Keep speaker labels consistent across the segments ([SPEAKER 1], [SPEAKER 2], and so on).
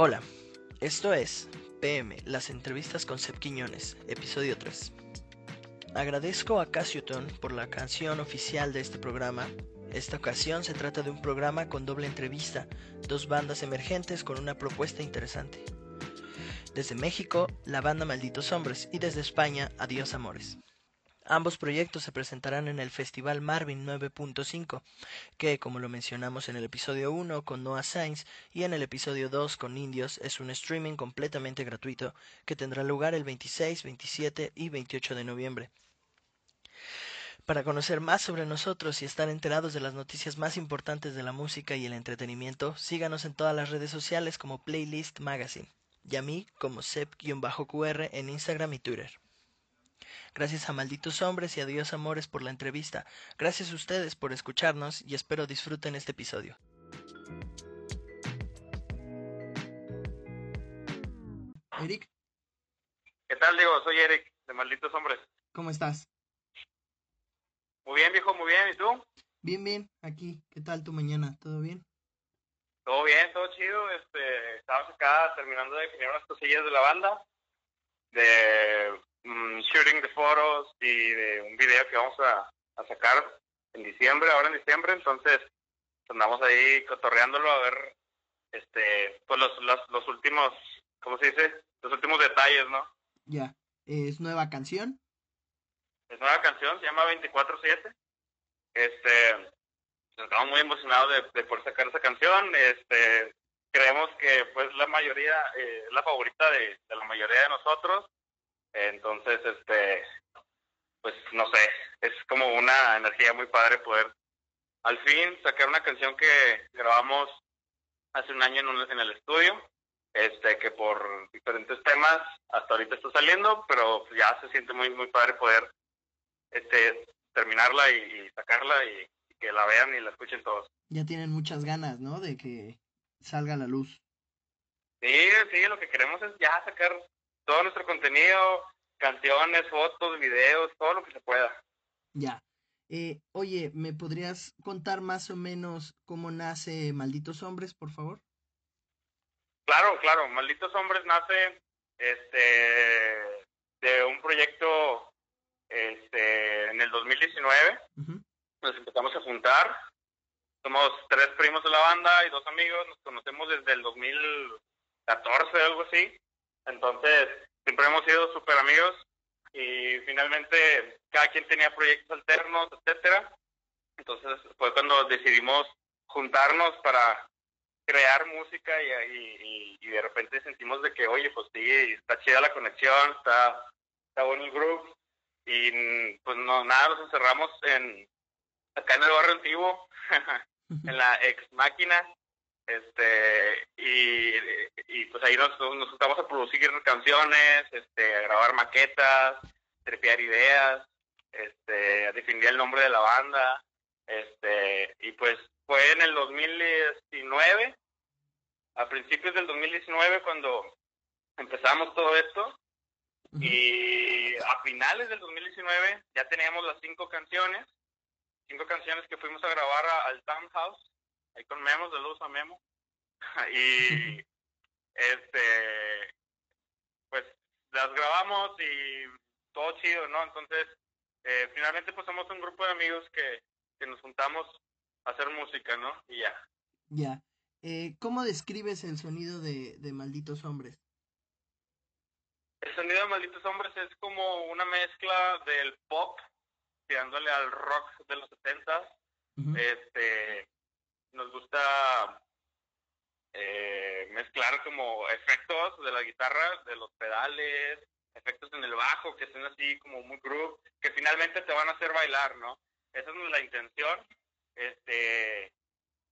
[SPEAKER 1] Hola, esto es PM, las entrevistas con Seb Quiñones, episodio 3. Agradezco a Casioton por la canción oficial de este programa. Esta ocasión se trata de un programa con doble entrevista, dos bandas emergentes con una propuesta interesante. Desde México, la banda Malditos Hombres y desde España, Adiós Amores. Ambos proyectos se presentarán en el Festival Marvin 9.5, que, como lo mencionamos en el episodio 1 con Noah Sainz y en el episodio 2 con Indios, es un streaming completamente gratuito que tendrá lugar el 26, 27 y 28 de noviembre. Para conocer más sobre nosotros y estar enterados de las noticias más importantes de la música y el entretenimiento, síganos en todas las redes sociales como Playlist Magazine y a mí como Sep-QR en Instagram y Twitter. Gracias a Malditos Hombres y a Dios Amores por la entrevista. Gracias a ustedes por escucharnos y espero disfruten este episodio. Eric.
[SPEAKER 2] ¿Qué tal, Diego? Soy Eric, de Malditos Hombres.
[SPEAKER 1] ¿Cómo estás?
[SPEAKER 2] Muy bien, viejo, muy bien. ¿Y tú?
[SPEAKER 1] Bien, bien, aquí. ¿Qué tal tu mañana? ¿Todo bien?
[SPEAKER 2] Todo bien, todo chido. Este, estamos acá terminando de definir unas cosillas de la banda, de mm, shooting de fotos y de un video que vamos a, a sacar en diciembre, ahora en diciembre. Entonces, andamos ahí cotorreándolo a ver este pues los, los, los últimos, ¿cómo se dice? Los últimos detalles, ¿no?
[SPEAKER 1] Ya. ¿Es nueva canción?
[SPEAKER 2] Es nueva canción, se llama 24-7. Este, estamos muy emocionados de, de poder sacar esa canción. Este, creemos que pues la mayoría, eh, es la favorita de, de la mayoría de nosotros. Entonces, este, pues no sé, es como una energía muy padre poder al fin sacar una canción que grabamos hace un año en, un- en el estudio, este, que por diferentes temas hasta ahorita está saliendo, pero ya se siente muy, muy padre poder este, terminarla y, y sacarla y, y que la vean y la escuchen todos.
[SPEAKER 1] Ya tienen muchas ganas, ¿no? De que salga a la luz.
[SPEAKER 2] Sí, sí, lo que queremos es ya sacar todo nuestro contenido, canciones, fotos, videos, todo lo que se pueda.
[SPEAKER 1] Ya. Eh, oye, ¿me podrías contar más o menos cómo nace Malditos Hombres, por favor?
[SPEAKER 2] Claro, claro, Malditos Hombres nace este de un proyecto este en el 2019,
[SPEAKER 1] Ujú.
[SPEAKER 2] nos empezamos a juntar. Somos tres primos de la banda y dos amigos, nos conocemos desde el 2014, algo así. Entonces, siempre hemos sido súper amigos y finalmente cada quien tenía proyectos alternos, etcétera. Entonces, fue cuando decidimos juntarnos para crear música y, de repente sentimos de que, oye, pues sí, está chida la conexión, está, está bueno el grupo y pues no, nada, nos encerramos en acá en el barrio antiguo, en la ex máquina, este, y, y pues ahí nos, nos juntamos a producir canciones, este, a grabar maquetas, trepear ideas, este, a definir el nombre de la banda, este, y pues fue en el 2019, a principios del 2019 cuando empezamos todo esto, y a finales del 2019 ya teníamos las cinco canciones, cinco canciones que fuimos a grabar a- al Townhouse, ahí con Memo, saludos a Memo. y este, pues las grabamos y todo chido, ¿no? Entonces, eh, finalmente pues somos un grupo de amigos que, que nos juntamos a hacer música, ¿no? Y ya.
[SPEAKER 1] Ya. Eh, ¿Cómo describes el sonido de, de Malditos Hombres?
[SPEAKER 2] El sonido de Malditos Hombres es como una mezcla del pop, tirándole al rock de los 70
[SPEAKER 1] Ujú.
[SPEAKER 2] este nos gusta eh, mezclar como efectos de la guitarra, de los pedales, efectos en el bajo que estén así como muy groove, que finalmente te van a hacer bailar, ¿no? Esa es la intención, este,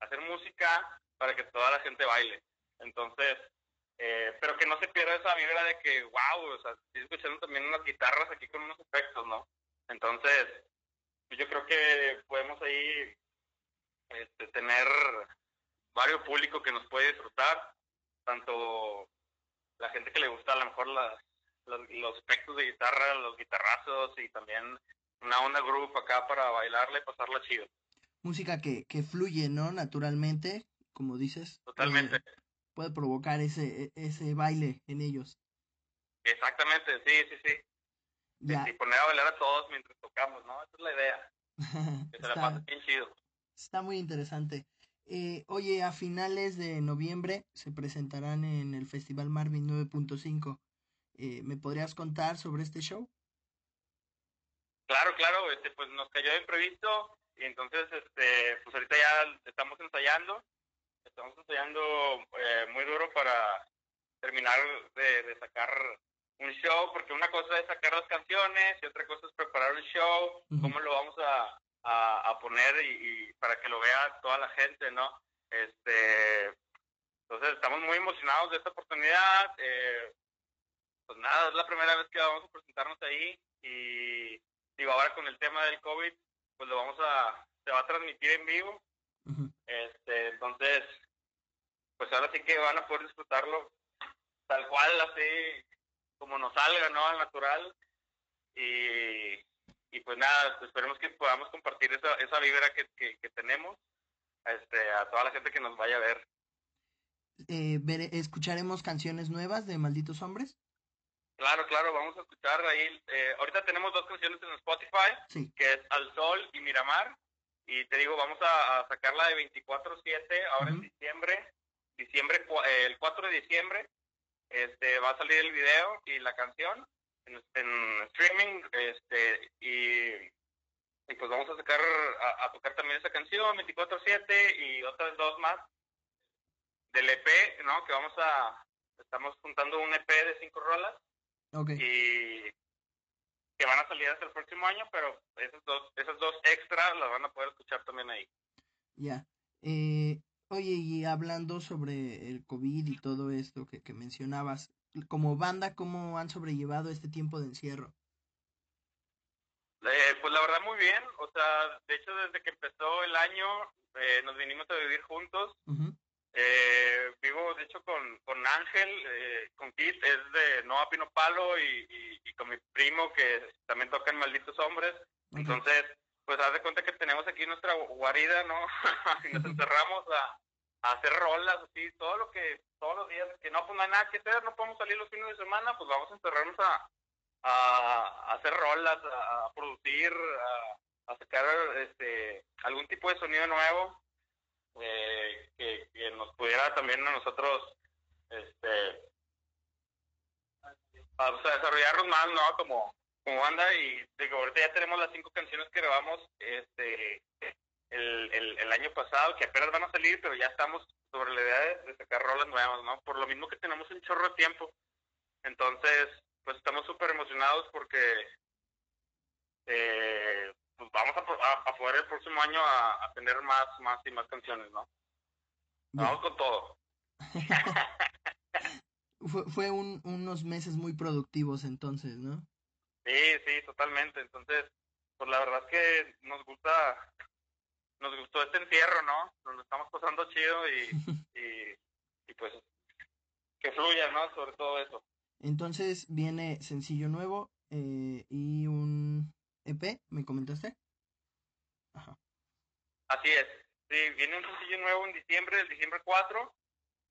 [SPEAKER 2] hacer música para que toda la gente baile. Entonces, eh, pero que no se pierda esa vibra de que, wow, o sea, estoy escuchando también unas guitarras aquí con unos efectos, ¿no? Entonces, pues yo creo que podemos ahí este, tener varios públicos que nos puede disfrutar, tanto la gente que le gusta a lo mejor las, las- los efectos de guitarra, los guitarrazos y también una onda group acá para bailarla y pasarla chido.
[SPEAKER 1] Música que, que fluye, ¿no? Naturalmente, como dices.
[SPEAKER 2] Totalmente.
[SPEAKER 1] Eh, puede provocar ese, e, ese baile en ellos.
[SPEAKER 2] Exactamente, sí, sí, sí. Y poner a bailar a todos mientras tocamos, ¿no? Esa es la idea. que se la pase bien chido.
[SPEAKER 1] Está muy interesante. Eh, oye, a finales de noviembre se presentarán en el Festival Marvin 9.5. Eh, ¿Me podrías contar sobre este show?
[SPEAKER 2] Claro, claro, este, pues nos cayó de imprevisto y entonces, este, pues ahorita ya estamos ensayando, estamos ensayando eh, muy duro para terminar de, sacar un show, porque una cosa es sacar las canciones y otra cosa es preparar el show, cómo lo vamos a, a, poner y, lo vea toda la gente, ¿no? Este, entonces estamos muy emocionados de esta oportunidad. Eh, pues nada, es la primera vez que vamos a presentarnos ahí y digo, ahora con el tema del COVID, pues lo vamos a, se va a transmitir en vivo. Este, entonces, pues ahora sí que van a poder disfrutarlo tal cual, así como nos salga, ¿no? Al natural. Y, y pues nada, esperemos que podamos compartir esa, esa vibra que, que, tenemos este, a toda la gente que nos vaya a ver.
[SPEAKER 1] Eh, ¿Escucharemos canciones nuevas de Malditos Hombres?
[SPEAKER 2] Claro, claro, vamos a escuchar ahí. Eh, ahorita tenemos dos canciones en Spotify, que es Al Sol y Miramar. Y te digo, vamos a, sacarla de 24-7 ahora en diciembre. diciembre El 4 de diciembre este, va a salir el video y la canción en, streaming este y, pues vamos a sacar a, tocar también esa canción 24/7 y otras dos más del EP no que vamos a estamos juntando un EP de cinco rolas. Y que van a salir hasta el próximo año pero esas dos esas dos extras las van a poder escuchar también ahí.
[SPEAKER 1] Ya. Eh, oye y hablando sobre el covid y todo esto que, que mencionabas como banda, cómo han sobrellevado este tiempo de encierro?
[SPEAKER 2] Eh, pues la verdad muy bien, o sea, de hecho desde que empezó el año eh, nos vinimos a vivir juntos. eh, vivo de hecho con, con Ángel, eh, con Kit, es de Noa Pino Palo y, y, con mi primo que también toca en Malditos Hombres. Entonces, pues haz de cuenta que tenemos aquí nuestra guarida, ¿no? y nos encerramos a, hacer rolas, así, todo lo que, todos los días, que no, pues no hay nada que hacer, no podemos salir los fines de semana, pues vamos a encerrarnos a, a, hacer rolas, a, producir, a, sacar este algún tipo de sonido nuevo eh, que, nos pudiera también a nosotros este desarrollarnos más, ¿no? Como, como banda y digo, ahorita ya tenemos las cinco canciones que grabamos este el, el, año pasado, que apenas van a salir, pero ya estamos sobre la idea de, sacar rolas nuevas, ¿no? Por lo mismo que tenemos un chorro de tiempo. Entonces, pues estamos súper emocionados porque eh, pues vamos a, a, poder el próximo año a, tener más, más y más canciones, ¿no? Vamos con todo.
[SPEAKER 1] fue fue un, unos meses muy productivos entonces, ¿no?
[SPEAKER 2] Sí, sí, totalmente. Entonces, pues la verdad es que nos gusta nos gustó este encierro, ¿no? Nos estamos pasando chido y, y, pues que fluya, ¿no? Sobre todo eso.
[SPEAKER 1] Entonces viene sencillo nuevo eh, y un EP, ¿me comentaste?
[SPEAKER 2] Ajá. Así es. Sí, viene un sencillo nuevo en diciembre, el diciembre 4,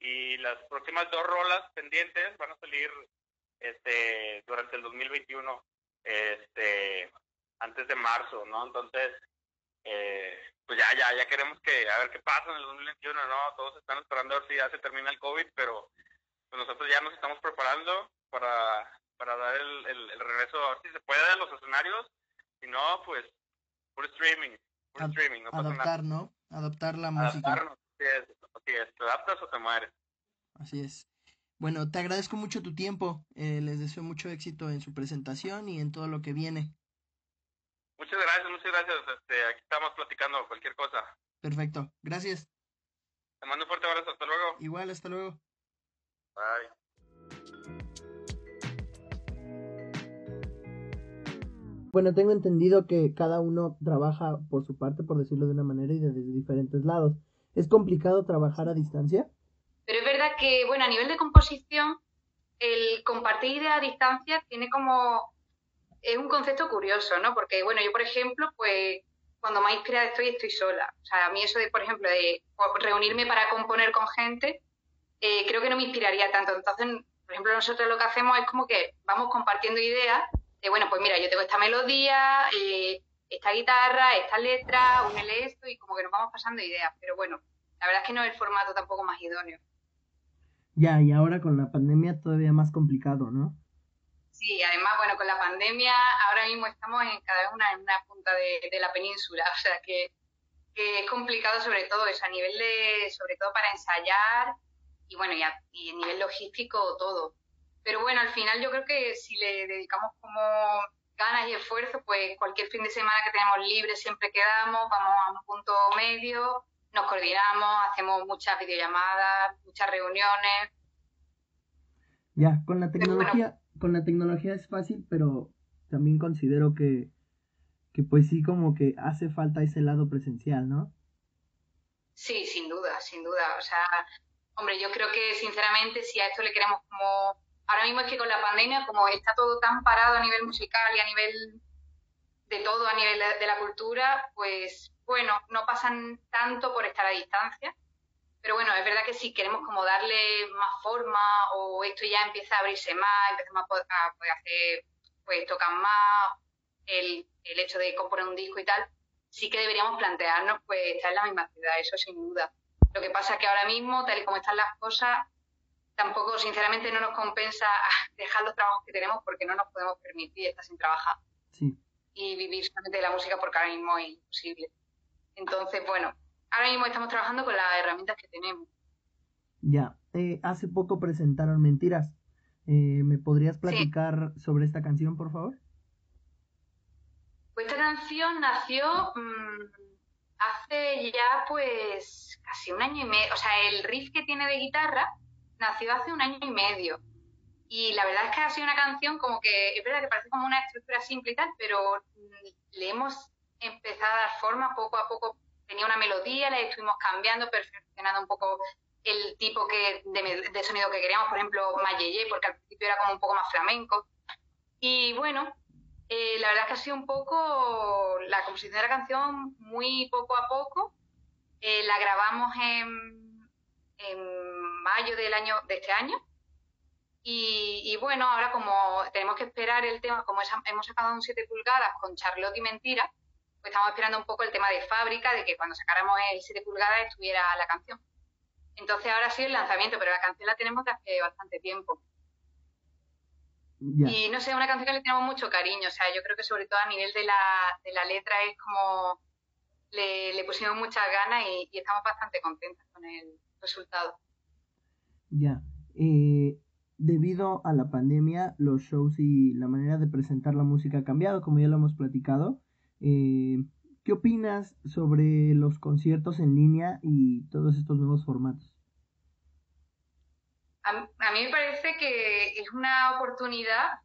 [SPEAKER 2] y las próximas dos rolas pendientes van a salir este durante el 2021, este antes de marzo, ¿no? Entonces, eh, pues ya, ya, ya queremos que, a ver qué pasa en el 2021, ¿no? Todos están esperando a ver si ya se termina el COVID, pero pues nosotros ya nos estamos preparando para, para dar el, el, regreso, a ver si se puede a los escenarios, si no, pues, por streaming, por streaming, no
[SPEAKER 1] Adaptar, ¿no? Adaptar la música.
[SPEAKER 2] Adaptarnos, así es, así es, te adaptas o te mueres.
[SPEAKER 1] Así es. Bueno, te agradezco mucho tu tiempo, eh, les deseo mucho éxito en su presentación y en todo lo que viene.
[SPEAKER 2] Muchas gracias, muchas gracias. Este, aquí estamos platicando cualquier cosa.
[SPEAKER 1] Perfecto, gracias.
[SPEAKER 2] Te mando un fuerte abrazo, hasta luego.
[SPEAKER 1] Igual, hasta luego.
[SPEAKER 2] Bye.
[SPEAKER 1] Bueno, tengo entendido que cada uno trabaja por su parte, por decirlo de una manera, y desde diferentes lados. ¿Es complicado trabajar a distancia?
[SPEAKER 3] Pero es verdad que, bueno, a nivel de composición, el compartir ideas a distancia tiene como es un concepto curioso, ¿no? Porque, bueno, yo, por ejemplo, pues cuando más inspirada estoy, estoy sola. O sea, a mí eso de, por ejemplo, de reunirme para componer con gente, eh, creo que no me inspiraría tanto. Entonces, por ejemplo, nosotros lo que hacemos es como que vamos compartiendo ideas de, bueno, pues mira, yo tengo esta melodía, eh, esta guitarra, esta letra, un esto, y como que nos vamos pasando ideas. Pero bueno, la verdad es que no es el formato tampoco más idóneo.
[SPEAKER 1] Ya, y ahora con la pandemia todavía más complicado, ¿no?
[SPEAKER 3] Sí, además, bueno, con la pandemia ahora mismo estamos en cada vez una, en una punta de, la península, o sea que, es complicado sobre todo eso, a nivel de, sobre todo para ensayar y bueno, y a, y a nivel logístico todo. Pero bueno, al final yo creo que si le dedicamos como ganas y esfuerzo, pues cualquier fin de semana que tenemos libre siempre quedamos, vamos a un punto medio, nos coordinamos, hacemos muchas videollamadas, muchas reuniones.
[SPEAKER 1] Ya, con la tecnología, con la tecnología es fácil, pero también considero que, que pues sí como que hace falta ese lado presencial, ¿no?
[SPEAKER 3] Sí, sin duda, sin duda. O sea, hombre, yo creo que sinceramente si a esto le queremos como... Ahora mismo es que con la pandemia, como está todo tan parado a nivel musical y a nivel de todo, a nivel de la cultura, pues bueno, no pasan tanto por estar a distancia, pero bueno, es verdad que si queremos como darle más forma o esto ya empieza a abrirse más, empezamos a poder, hacer, pues tocan más, el, el, hecho de componer un disco y tal, sí que deberíamos plantearnos pues estar en la misma ciudad, eso sin duda. Lo que pasa es que ahora mismo, tal y como están las cosas, tampoco sinceramente no nos compensa dejar los trabajos que tenemos porque no nos podemos permitir estar sin trabajar. Y vivir solamente de la música porque ahora mismo es imposible. Entonces, bueno, ahora mismo estamos trabajando con las herramientas que tenemos.
[SPEAKER 1] Ya, eh, hace poco presentaron Mentiras. Eh, ¿Me podrías platicar sobre esta canción, por favor?
[SPEAKER 3] Pues esta canción nació mm, hace ya pues casi un año y medio. O sea, el riff que tiene de guitarra nació hace un año y medio. Y la verdad es que ha sido una canción como que, es verdad que parece como una estructura simple y tal, pero mm, le hemos empezado a dar forma poco a poco. Tenía una melodía, la estuvimos cambiando, perfeccionando un poco el tipo que, de, sonido que queríamos, por ejemplo, Mayeye, porque al principio era como un poco más flamenco. Y bueno, eh, la verdad es que ha sido un poco la composición de la canción muy poco a poco. Eh, la grabamos en, en mayo del año de este año. Y, bueno, ahora como tenemos que esperar el tema, como hemos sacado un 7 pulgadas con Charlotte y Mentira, pues estamos esperando un poco el tema de fábrica, de que cuando sacáramos el 7 pulgadas estuviera la canción. Entonces ahora sí el lanzamiento, pero la canción la tenemos desde hace bastante tiempo. Y no sé, una canción que le tenemos mucho cariño, o sea, yo creo que sobre todo a nivel de la, de la letra es como le, le pusimos muchas ganas y, estamos bastante contentos con el resultado.
[SPEAKER 1] Ya. Eh, debido a la pandemia, los shows y la manera de presentar la música ha cambiado, como ya lo hemos platicado. Eh, ¿Qué opinas sobre los conciertos en línea y todos estos nuevos formatos?
[SPEAKER 3] A, mí me parece que es una oportunidad.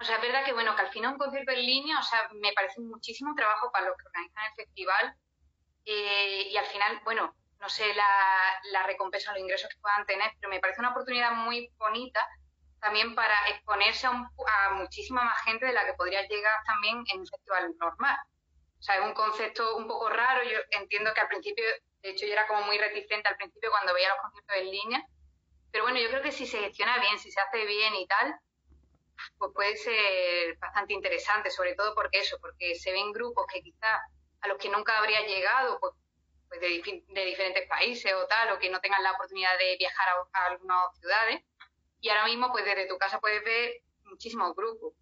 [SPEAKER 3] O sea, es verdad que, bueno, que al final un concierto en línea, o sea, me parece muchísimo trabajo para los que organizan el festival. Eh, y al final, bueno, no sé la, la recompensa o los ingresos que puedan tener, pero me parece una oportunidad muy bonita también para exponerse a, a, muchísima más gente de la que podría llegar también en un festival normal. O sea, es un concepto un poco raro. Yo entiendo que al principio, de hecho, yo era como muy reticente al principio cuando veía los conciertos en línea. Pero bueno, yo creo que si se gestiona bien, si se hace bien y tal, pues puede ser bastante interesante, sobre todo porque eso, porque se ven grupos que quizás a los que nunca habría llegado, pues, pues de, de, diferentes países o tal, o que no tengan la oportunidad de viajar a, a algunas ciudades, y ahora mismo, pues desde tu casa puedes ver muchísimos grupos.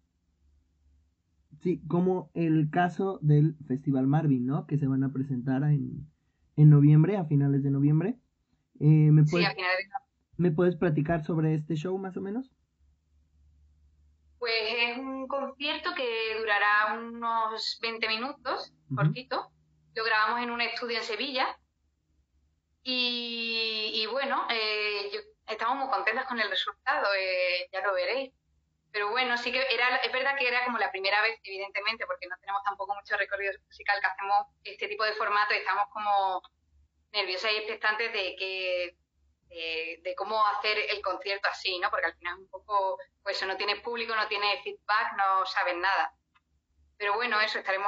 [SPEAKER 1] Sí, como el caso del Festival Marvin, ¿no? Que se van a presentar en, en noviembre, a finales de noviembre. Eh, ¿me puedes, sí, a finales de ¿Me puedes platicar sobre este show más o menos?
[SPEAKER 3] Pues es un concierto que durará unos 20 minutos, cortito. Lo grabamos en un estudio en Sevilla. Y, y bueno, eh, yo estamos muy contentas con el resultado, eh, ya lo veréis. Pero bueno, sí que era, es verdad que era como la primera vez, evidentemente, porque no tenemos tampoco mucho recorrido musical que hacemos este tipo de formato y estamos como nerviosas y expectantes de que de, cómo hacer el concierto así, ¿no? Porque al final es un poco, pues eso, no tiene público, no tiene feedback, no saben nada. Pero bueno, eso, estaremos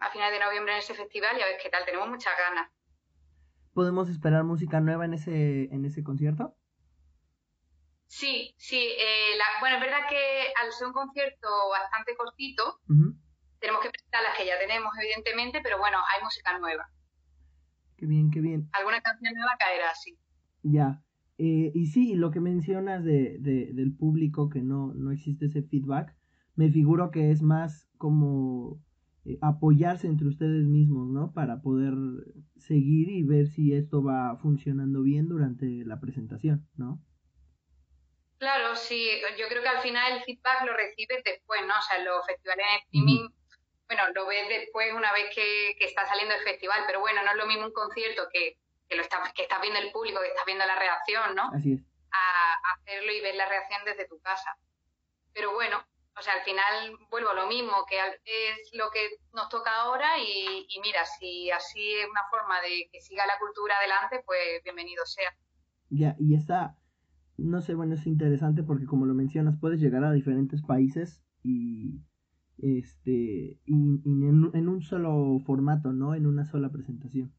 [SPEAKER 3] a finales de noviembre en ese festival y a ver qué tal, tenemos muchas ganas.
[SPEAKER 1] ¿Podemos esperar música nueva en ese, en ese concierto?
[SPEAKER 3] Sí, sí. Eh, bueno, es verdad que al ser un concierto bastante cortito, tenemos que presentar las que ya tenemos, evidentemente, pero bueno, hay música nueva.
[SPEAKER 1] Qué bien, qué bien.
[SPEAKER 3] Alguna canción nueva caerá, sí.
[SPEAKER 1] Ya. Eh, y sí, lo que mencionas de, de, del público, que no, no existe ese feedback, me figuro que es más como eh, apoyarse entre ustedes mismos, ¿no? Para poder seguir y ver si esto va funcionando bien durante la presentación, ¿no?
[SPEAKER 3] Claro, sí, yo creo que al final el feedback lo recibes después, ¿no? O sea, los festivales en streaming, bueno, lo ves después una vez que, que, está saliendo el festival, pero bueno, no es lo mismo un concierto que, que lo está, que estás viendo el público, que estás viendo la reacción, ¿no?
[SPEAKER 1] Así es.
[SPEAKER 3] A, hacerlo y ver la reacción desde tu casa. Pero bueno, o sea, al final vuelvo a lo mismo, que es lo que nos toca ahora y, y mira, si así es una forma de que siga la cultura adelante, pues bienvenido sea.
[SPEAKER 1] Ya, y esa no sé, bueno, es interesante porque como lo mencionas, puedes llegar a diferentes países y este y, en, un solo formato, ¿no? En una sola presentación.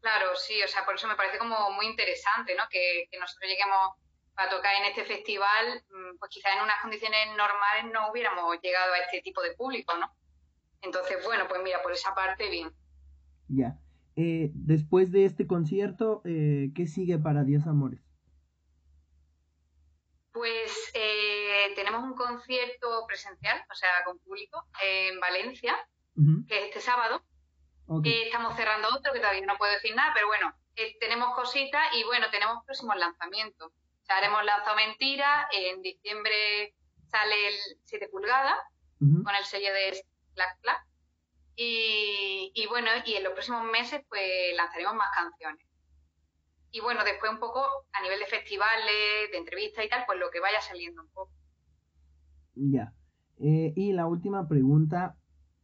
[SPEAKER 3] Claro, sí, o sea, por eso me parece como muy interesante, ¿no? Que, nosotros lleguemos a tocar en este festival, mm, pues quizás en unas condiciones normales no hubiéramos llegado a este tipo de público, ¿no? Entonces, bueno, pues mira, por esa parte, bien.
[SPEAKER 1] Ya. Eh, después de este concierto, eh, ¿qué sigue para Dios Amores?
[SPEAKER 3] Pues eh, tenemos un concierto presencial, o sea, con público, en Valencia, que es este sábado. estamos cerrando otro, que todavía no puedo decir nada, pero bueno, eh, tenemos cositas y bueno, tenemos próximos lanzamientos. O sea, haremos Lanzado Mentira, en diciembre sale el 7 pulgadas, con el sello de Clack Clack. Y, y bueno, y en los próximos meses pues lanzaremos más canciones y bueno, después un poco a nivel de festivales, de entrevistas y tal, pues lo que vaya saliendo un poco.
[SPEAKER 1] Ya. Eh, y la última pregunta,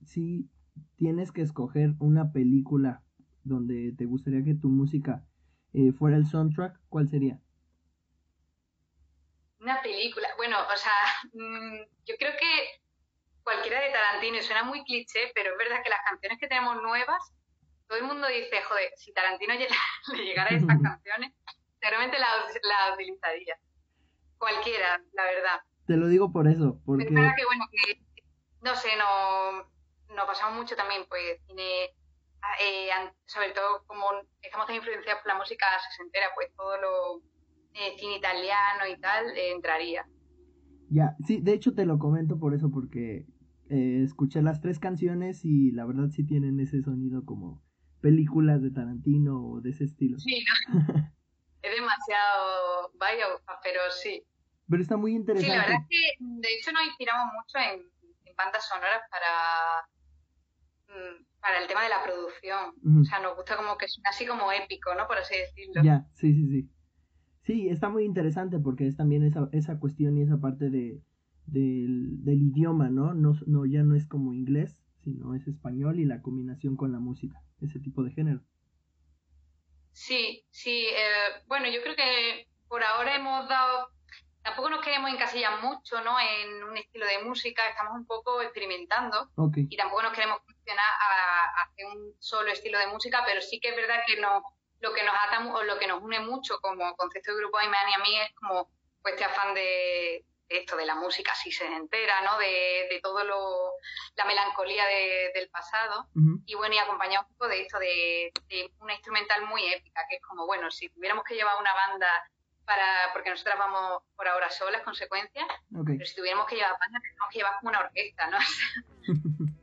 [SPEAKER 1] si tienes que escoger una película donde te gustaría que tu música eh, fuera el soundtrack, ¿cuál sería?
[SPEAKER 3] Una película, bueno, o sea, mm, yo creo que cualquiera de Tarantino, y suena muy cliché, pero es verdad que las canciones que tenemos nuevas todo el mundo dice, joder, si Tarantino le llegara a estas canciones, seguramente la, utilizaría. Cualquiera, la verdad.
[SPEAKER 1] Te lo digo por eso, porque...
[SPEAKER 3] Es verdad que, bueno, que, no sé, no, nos pasamos mucho también, pues, cine, eh, sobre todo como estamos tan influenciados por la música sesentera, pues todo lo eh, cine italiano y tal, eh, entraría.
[SPEAKER 1] Ya, sí, de hecho te lo comento por eso, porque escuché las tres canciones y la verdad sí tienen ese sonido como películas de Tarantino o de ese estilo.
[SPEAKER 3] Sí, es demasiado vaya, pero sí.
[SPEAKER 1] Pero está muy interesante.
[SPEAKER 3] Sí, la verdad es que de hecho nos inspiramos mucho en, bandas sonoras para mm, para el tema de la producción. O sea, nos gusta como que es así como épico, ¿no? Por así decirlo.
[SPEAKER 1] Ya, sí, sí, sí. Sí, está muy interesante porque es también esa, esa cuestión y esa parte de, del, del idioma, ¿no? ¿no? No, ya no es como inglés, sino es español y la combinación con la música, ese tipo de género.
[SPEAKER 3] Sí, sí, eh, bueno, yo creo que por ahora hemos dado, tampoco nos queremos encasillar mucho, ¿no? En un estilo de música, estamos un poco experimentando y tampoco nos queremos funcionar a, hacer un solo estilo de música, pero sí que es verdad que no, lo que nos ata o lo que nos une mucho como concepto de grupo Ayman y a mí es como pues este afán de, esto de la música así se entera, ¿no? De, de todo lo, la melancolía del pasado. Y bueno, y acompañado un poco de esto de, una instrumental muy épica, que es como, bueno, si tuviéramos que llevar una banda para, porque nosotras vamos por ahora solas, consecuencias, pero si tuviéramos que llevar banda, tendríamos que llevar como una orquesta, ¿no?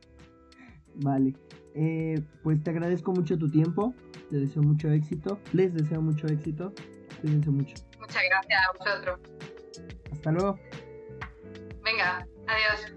[SPEAKER 1] vale. Eh, pues te agradezco mucho tu tiempo, te deseo mucho éxito, les deseo mucho éxito, cuídense mucho.
[SPEAKER 3] Muchas gracias a vosotros.
[SPEAKER 1] Hasta luego.
[SPEAKER 3] Venga, adiós.